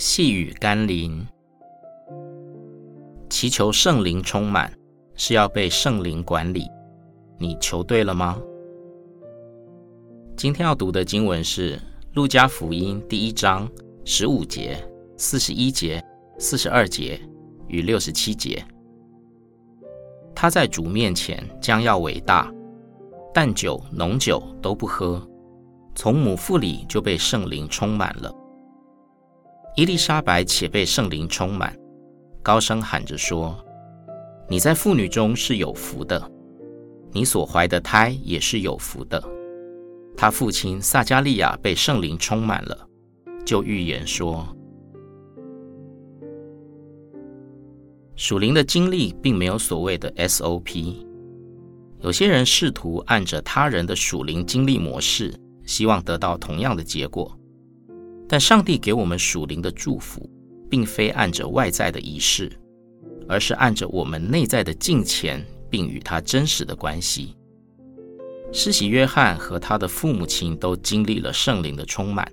细雨甘霖，祈求圣灵充满，是要被圣灵管理。你求对了吗？今天要读的经文是《路加福音》第一章十五节、四十一节、四十二节与六十七节。他在主面前将要伟大，但酒、浓酒都不喝，从母腹里就被圣灵充满了。伊丽莎白且被圣灵充满，高声喊着说：“你在妇女中是有福的，你所怀的胎也是有福的。”她父亲撒迦利亚被圣灵充满了，就预言说：“属灵的经历并没有所谓的 SOP，有些人试图按着他人的属灵经历模式，希望得到同样的结果。”但上帝给我们属灵的祝福，并非按着外在的仪式，而是按着我们内在的敬虔，并与他真实的关系。施洗约翰和他的父母亲都经历了圣灵的充满，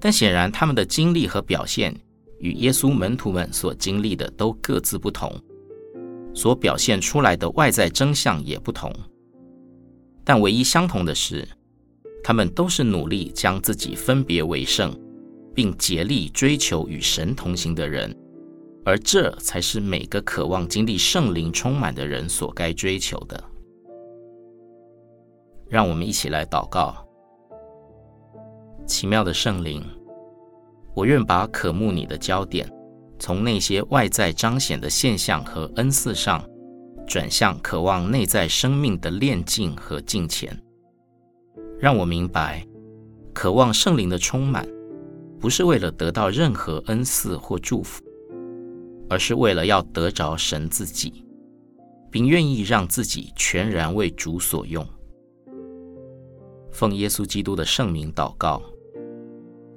但显然他们的经历和表现与耶稣门徒们所经历的都各自不同，所表现出来的外在真相也不同。但唯一相同的是，他们都是努力将自己分别为圣，并竭力追求与神同行的人，而这才是每个渴望经历圣灵充满的人所该追求的。让我们一起来祷告：奇妙的圣灵，我愿把渴慕你的焦点，从那些外在彰显的现象和恩赐上，转向渴望内在生命的炼净和敬虔。让我明白，渴望圣灵的充满，不是为了得到任何恩赐或祝福，而是为了要得着神自己，并愿意让自己全然为主所用。奉耶稣基督的圣名祷告，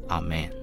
阿门。